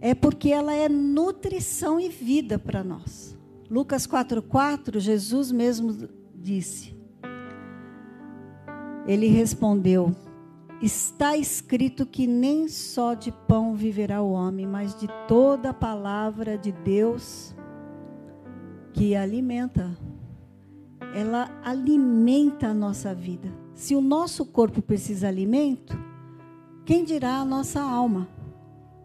é porque ela é nutrição e vida para nós. Lucas 4,4, Jesus mesmo disse. Ele respondeu: Está escrito que nem só de pão viverá o homem, mas de toda a palavra de Deus que alimenta. Ela alimenta a nossa vida. Se o nosso corpo precisa de alimento, quem dirá a nossa alma?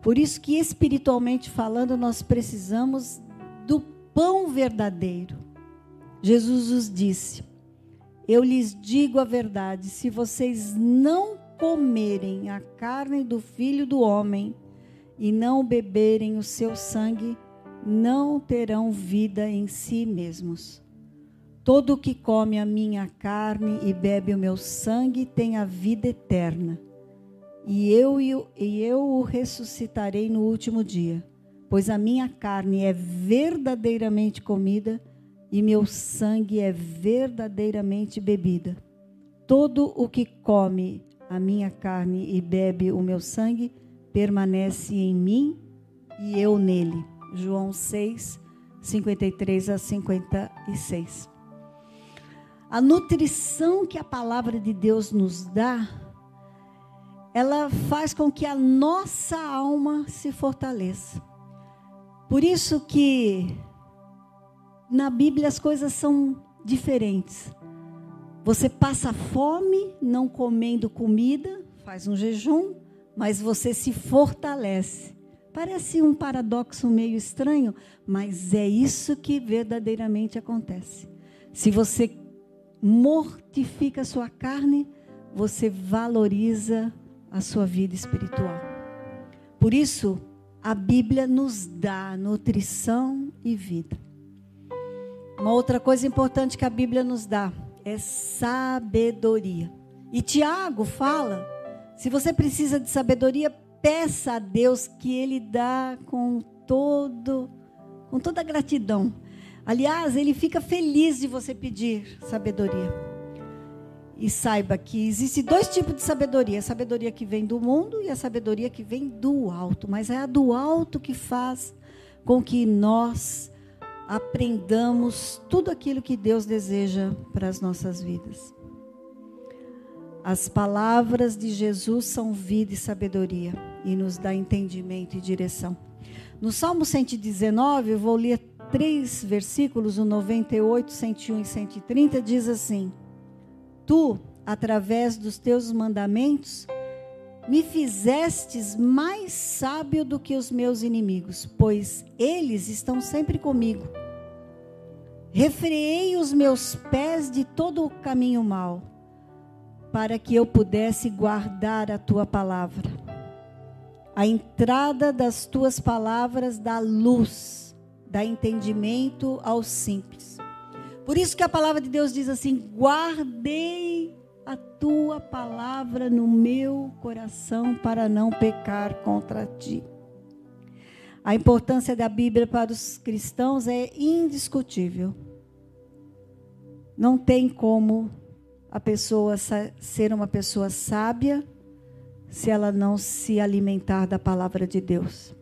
Por isso que espiritualmente falando, nós precisamos do pão verdadeiro. Jesus nos disse: Eu lhes digo a verdade, se vocês não comerem a carne do filho do homem e não beberem o seu sangue, não terão vida em si mesmos. Todo que come a minha carne e bebe o meu sangue tem a vida eterna e eu, e eu o ressuscitarei no último dia, pois a minha carne é verdadeiramente comida e meu sangue é verdadeiramente bebida. Todo o que come a minha carne e bebe o meu sangue permanece em mim e eu nele. João 6, 53 a 56. A nutrição que a palavra de Deus nos dá ela faz com que a nossa alma se fortaleça. Por isso que na Bíblia as coisas são diferentes. Você passa fome não comendo comida, faz um jejum, mas você se fortalece. Parece um paradoxo meio estranho, mas é isso que verdadeiramente acontece. Se você mortifica a sua carne, você valoriza a sua vida espiritual. Por isso, a Bíblia nos dá nutrição e vida. Uma outra coisa importante que a Bíblia nos dá é sabedoria. E Tiago fala: se você precisa de sabedoria, peça a Deus que Ele dá com todo, com toda gratidão. Aliás, Ele fica feliz de você pedir sabedoria. E saiba que existe dois tipos de sabedoria: a sabedoria que vem do mundo e a sabedoria que vem do alto. Mas é a do alto que faz com que nós aprendamos tudo aquilo que Deus deseja para as nossas vidas. As palavras de Jesus são vida e sabedoria e nos dá entendimento e direção. No Salmo 119, eu vou ler três versículos, o 98, 101 e 130, diz assim: Tu, através dos teus mandamentos, me fizestes mais sábio do que os meus inimigos, pois eles estão sempre comigo. Refreei os meus pés de todo o caminho mau para que eu pudesse guardar a tua palavra. A entrada das tuas palavras dá luz, dá entendimento aos simples. Por isso que a palavra de Deus diz assim: guardei a tua palavra no meu coração para não pecar contra ti. A importância da Bíblia para os cristãos é indiscutível. Não tem como a pessoa ser uma pessoa sábia se ela não se alimentar da palavra de Deus.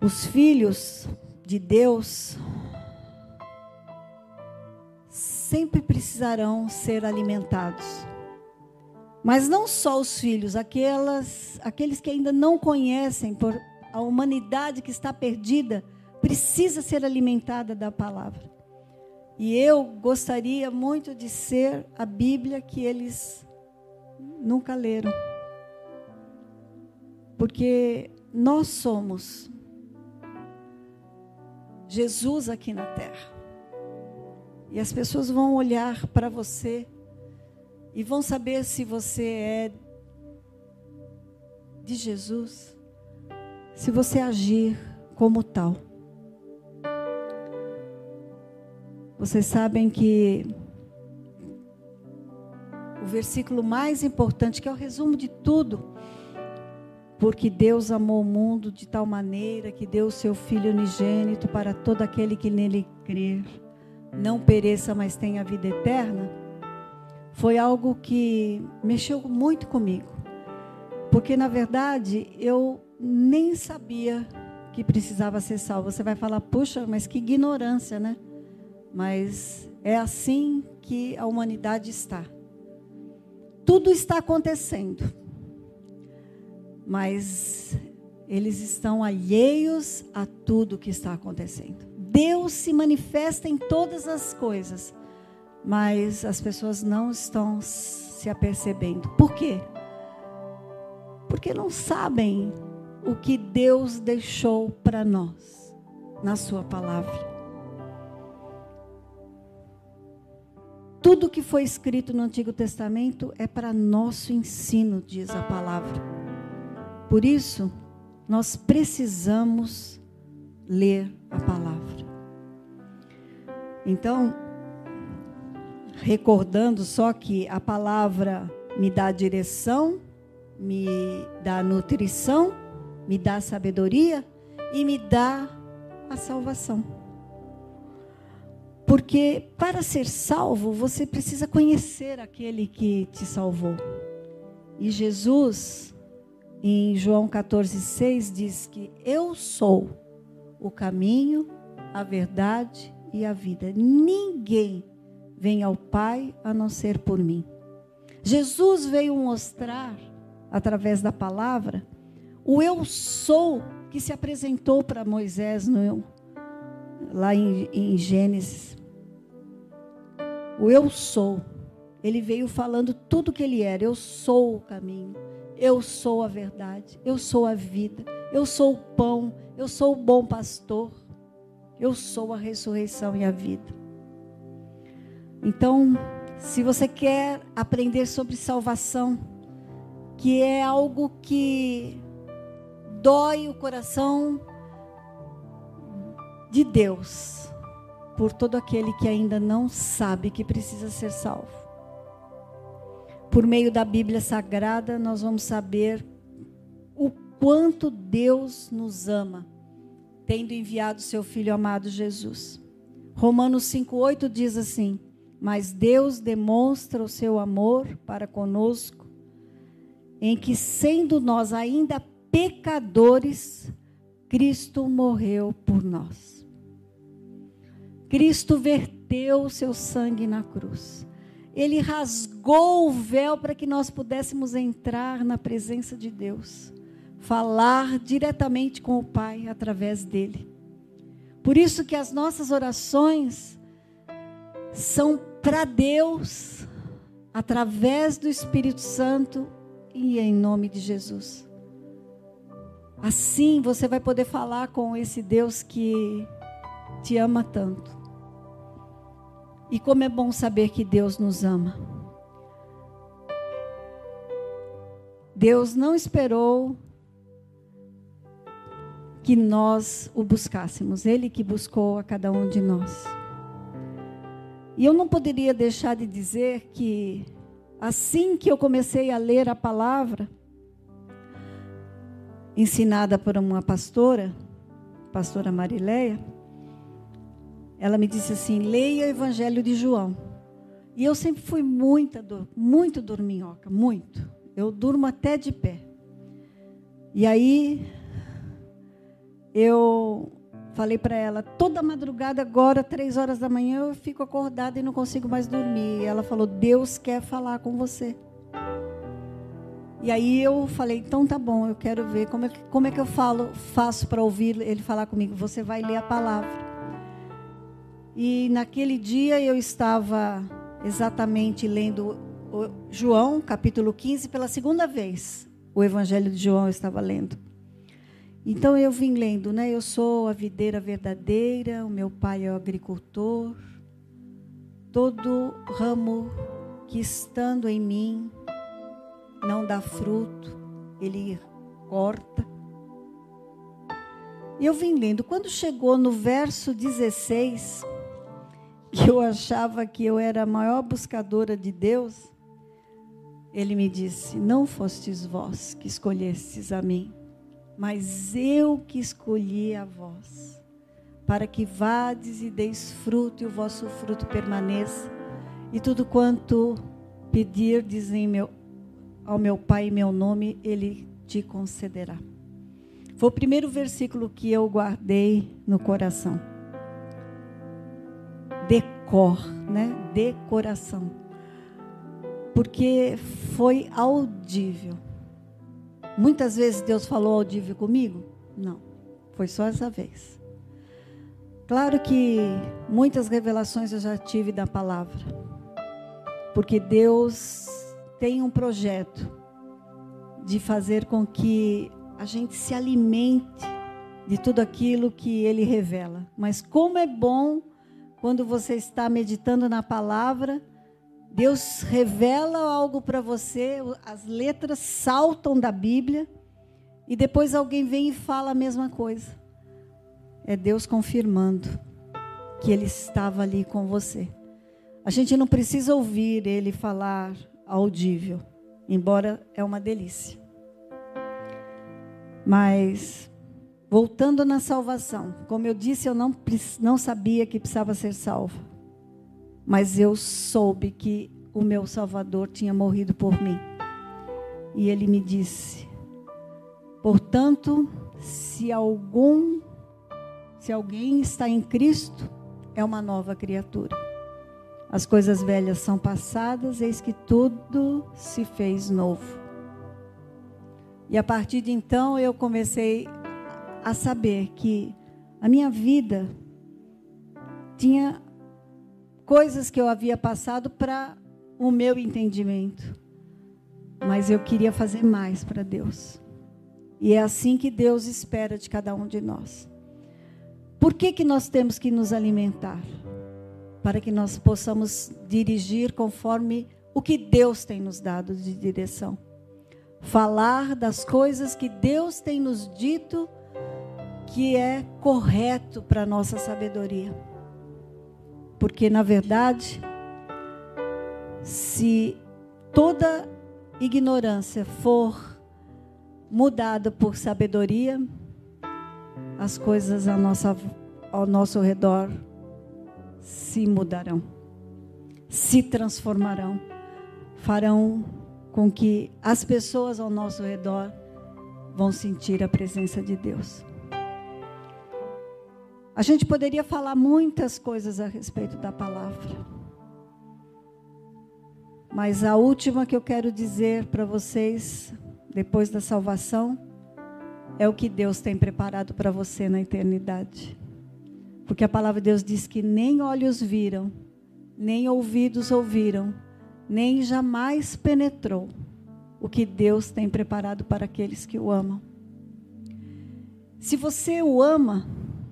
Os filhos de Deus sempre precisarão ser alimentados. Mas não só os filhos, aquelas, aqueles que ainda não conhecem, por a humanidade que está perdida, precisa ser alimentada da palavra. E eu gostaria muito de ser a Bíblia que eles nunca leram. Porque nós somos Jesus aqui na terra. E as pessoas vão olhar para você e vão saber se você é de Jesus, se você agir como tal. Vocês sabem que o versículo mais importante, que é o resumo de tudo, porque Deus amou o mundo de tal maneira que deu o seu Filho unigênito para todo aquele que nele crer, não pereça, mas tenha vida eterna, foi algo que mexeu muito comigo. Porque, na verdade, eu nem sabia que precisava ser salvo. Você vai falar, puxa, mas que ignorância, né? mas é assim que a humanidade está. Tudo está acontecendo, mas eles estão alheios a tudo que está acontecendo. Deus se manifesta em todas as coisas, mas as pessoas não estão se apercebendo. Por quê? Porque não sabem o que Deus deixou para nós na Sua palavra. Tudo que foi escrito no Antigo Testamento é para nosso ensino, diz a palavra. Por isso, nós precisamos ler a palavra. Então, recordando só que a palavra me dá direção, me dá nutrição, me dá sabedoria e me dá a salvação. Porque para ser salvo, você precisa conhecer aquele que te salvou. E Jesus, em João 14,6, diz que eu sou o caminho, a verdade e a vida. Ninguém vem ao Pai a não ser por mim. Jesus veio mostrar, através da palavra, o eu sou que se apresentou para Moisés no, lá em, em Gênesis. O eu sou. Ele veio falando tudo que ele era. Eu sou o caminho. Eu sou a verdade. Eu sou a vida. Eu sou o pão. Eu sou o bom pastor. Eu sou a ressurreição e a vida. Então, se você quer aprender sobre salvação, que é algo que dói o coração de Deus por todo aquele que ainda não sabe que precisa ser salvo. Por meio da Bíblia Sagrada, nós vamos saber o quanto Deus nos ama, tendo enviado seu Filho amado Jesus. Romanos 5,8 diz assim: Mas Deus demonstra o seu amor para conosco, em que, sendo nós ainda pecadores, Cristo morreu por nós. Cristo verteu o seu sangue na cruz. Ele rasgou o véu para que nós pudéssemos entrar na presença de Deus, falar diretamente com o Pai através dele. Por isso que as nossas orações são para Deus, através do Espírito Santo e em nome de Jesus. Assim você vai poder falar com esse Deus que te ama tanto. E como é bom saber que Deus nos ama. Deus não esperou que nós o buscássemos, Ele que buscou a cada um de nós. E eu não poderia deixar de dizer que, assim que eu comecei a ler a palavra, ensinada por uma pastora, pastora Marileia, ela me disse assim: leia o Evangelho de João. E eu sempre fui muito, muito dorminhoca, muito. Eu durmo até de pé. E aí eu falei para ela, toda madrugada agora, três horas da manhã, eu fico acordada e não consigo mais dormir. E ela falou, Deus quer falar com você. E aí eu falei, então tá bom, eu quero ver como é que, como é que eu falo, faço para ouvir ele falar comigo. Você vai ler a palavra. E naquele dia eu estava exatamente lendo João, capítulo 15, pela segunda vez. O Evangelho de João eu estava lendo. Então eu vim lendo, né? Eu sou a videira verdadeira, o meu pai é o agricultor. Todo ramo que estando em mim não dá fruto, ele corta. E eu vim lendo. Quando chegou no verso 16, que eu achava que eu era a maior buscadora de Deus, ele me disse: Não fostes vós que escolhestes a mim, mas eu que escolhi a vós, para que vades e deis fruto e o vosso fruto permaneça, e tudo quanto pedirdes em meu, ao meu Pai em meu nome, ele te concederá. Foi o primeiro versículo que eu guardei no coração decor, né? Decoração. Porque foi audível. Muitas vezes Deus falou audível comigo? Não. Foi só essa vez. Claro que muitas revelações eu já tive da palavra. Porque Deus tem um projeto de fazer com que a gente se alimente de tudo aquilo que ele revela. Mas como é bom quando você está meditando na palavra, Deus revela algo para você, as letras saltam da Bíblia e depois alguém vem e fala a mesma coisa. É Deus confirmando que Ele estava ali com você. A gente não precisa ouvir Ele falar audível, embora é uma delícia. Mas Voltando na salvação, como eu disse, eu não, não sabia que precisava ser salvo, mas eu soube que o meu Salvador tinha morrido por mim. E ele me disse: portanto, se algum, se alguém está em Cristo, é uma nova criatura. As coisas velhas são passadas, eis que tudo se fez novo. E a partir de então eu comecei a saber que a minha vida tinha coisas que eu havia passado para o meu entendimento, mas eu queria fazer mais para Deus. E é assim que Deus espera de cada um de nós. Por que, que nós temos que nos alimentar? Para que nós possamos dirigir conforme o que Deus tem nos dado de direção. falar das coisas que Deus tem nos dito que é correto para a nossa sabedoria. Porque, na verdade, se toda ignorância for mudada por sabedoria, as coisas ao nosso redor se mudarão, se transformarão, farão com que as pessoas ao nosso redor vão sentir a presença de Deus. A gente poderia falar muitas coisas a respeito da palavra. Mas a última que eu quero dizer para vocês, depois da salvação, é o que Deus tem preparado para você na eternidade. Porque a palavra de Deus diz que nem olhos viram, nem ouvidos ouviram, nem jamais penetrou o que Deus tem preparado para aqueles que o amam. Se você o ama,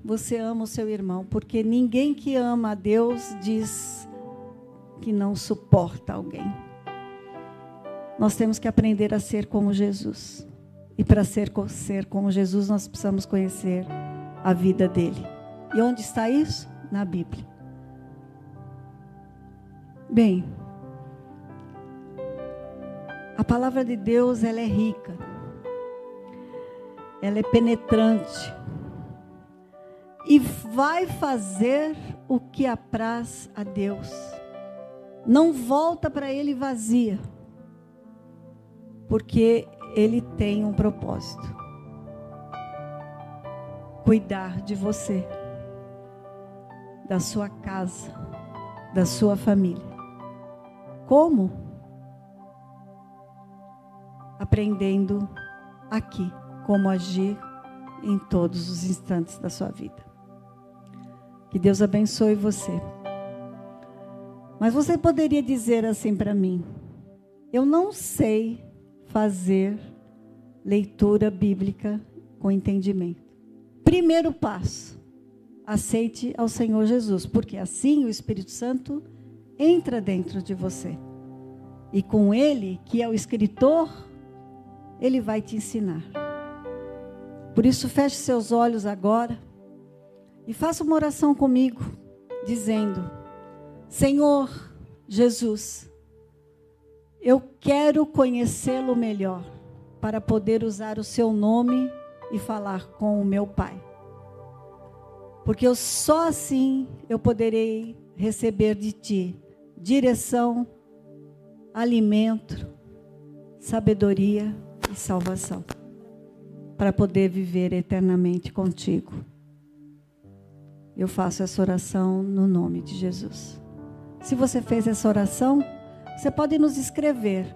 você ama o seu irmão, porque ninguém que ama a Deus diz que não suporta alguém. Nós temos que aprender a ser como Jesus. E para ser, ser como Jesus, nós precisamos conhecer a vida dele. E onde está isso? Na Bíblia. Bem, a palavra de Deus ela é rica, ela é penetrante e vai fazer o que apraz a Deus. Não volta para Ele vazia, porque Ele tem um propósito: cuidar de você, da sua casa, da sua família. Como? Aprendendo aqui como agir em todos os instantes da sua vida. Que Deus abençoe você. Mas você poderia dizer assim para mim: eu não sei fazer leitura bíblica com entendimento. Primeiro passo: aceite ao Senhor Jesus, porque assim o Espírito Santo entra dentro de você. E com ele, que é o escritor, ele vai te ensinar. Por isso, feche seus olhos agora. E faça uma oração comigo, dizendo: Senhor Jesus, eu quero conhecê-lo melhor para poder usar o seu nome e falar com o meu Pai. Porque eu só assim eu poderei receber de ti direção, alimento, sabedoria e salvação para poder viver eternamente contigo. Eu faço essa oração no nome de Jesus. Se você fez essa oração, você pode nos escrever,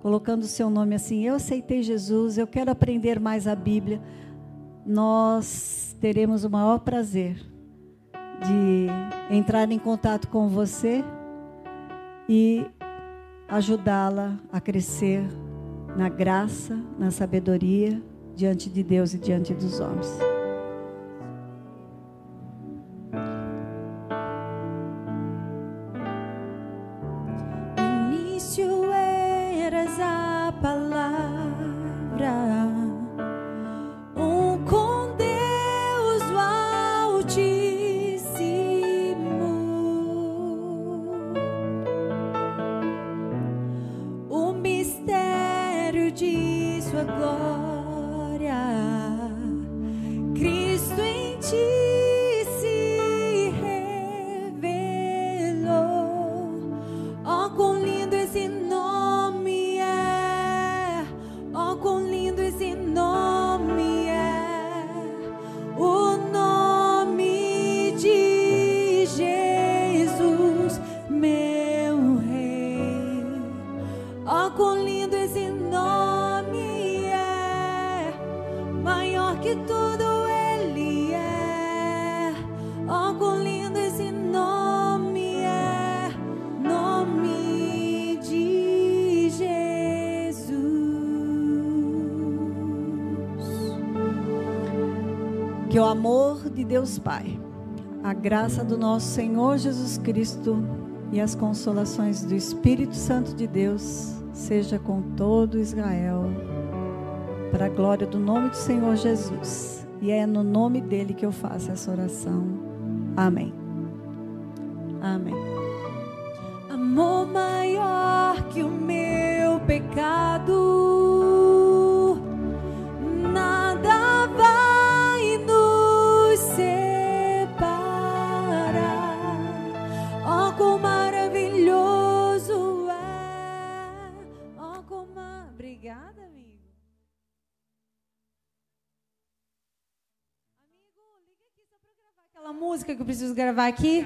colocando o seu nome assim: Eu aceitei Jesus, eu quero aprender mais a Bíblia. Nós teremos o maior prazer de entrar em contato com você e ajudá-la a crescer na graça, na sabedoria diante de Deus e diante dos homens. Pai, a graça do nosso Senhor Jesus Cristo e as consolações do Espírito Santo de Deus seja com todo Israel. para a glória do nome do Senhor Jesus. E é no nome dele que eu faço essa oração. Amém. Amém. Amor maior que o meu pecado, preciso gravar aqui.